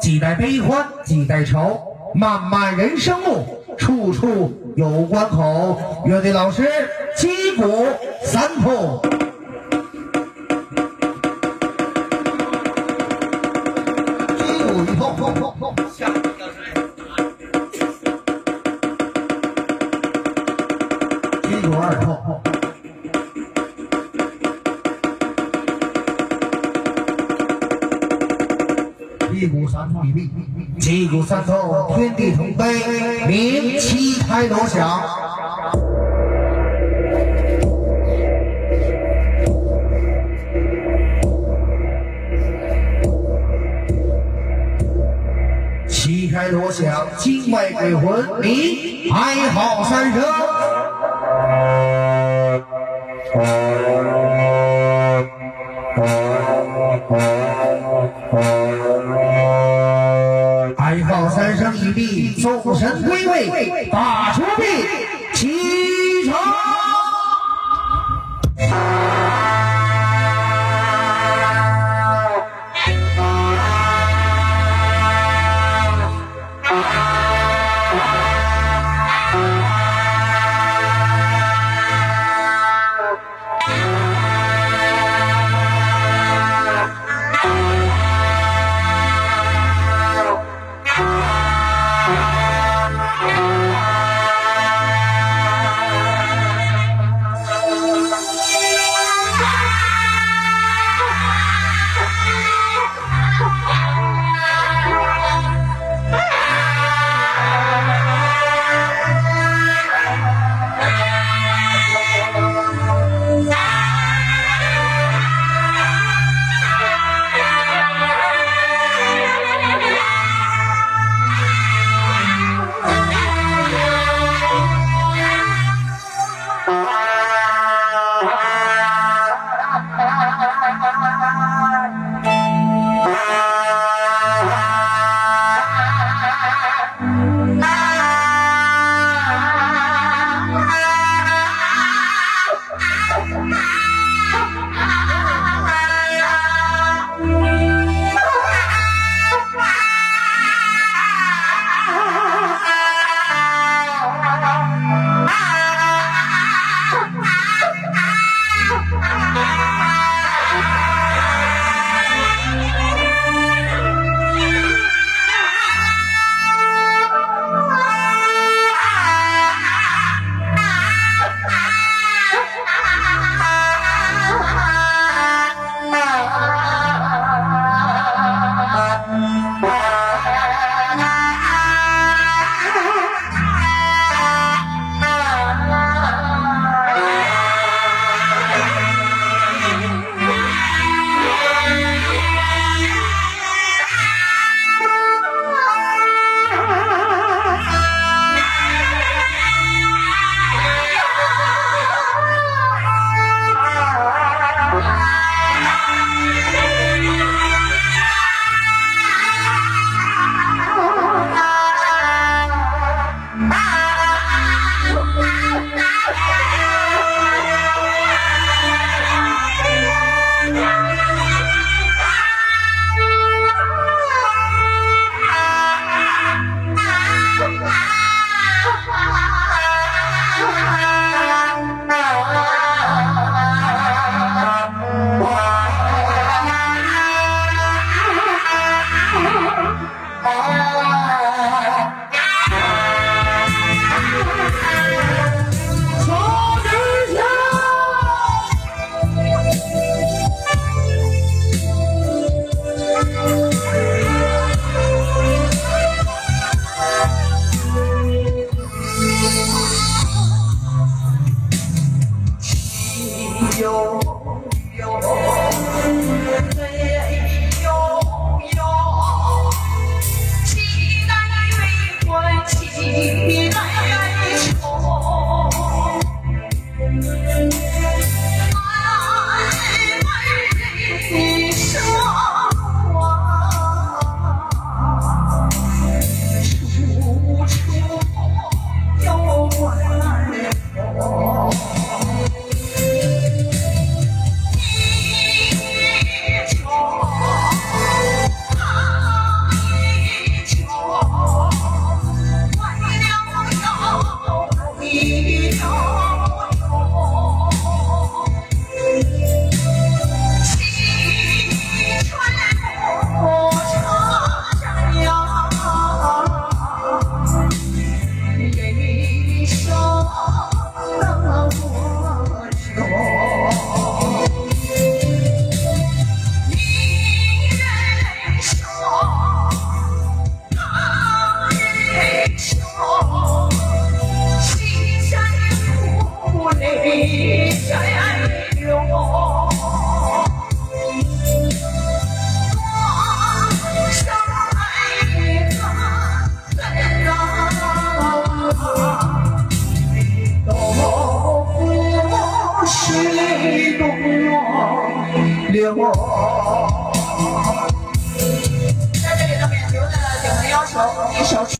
几代悲欢几代愁，漫漫人生路，处处有关口。乐队老师击鼓三通。击鼓一通，击鼓二通。击鼓三通，天地同悲，鸣七台锣响。七台锣响，境外鬼魂鸣哀号三声。三声已毕，众神归位，大出殡有 You. 一首。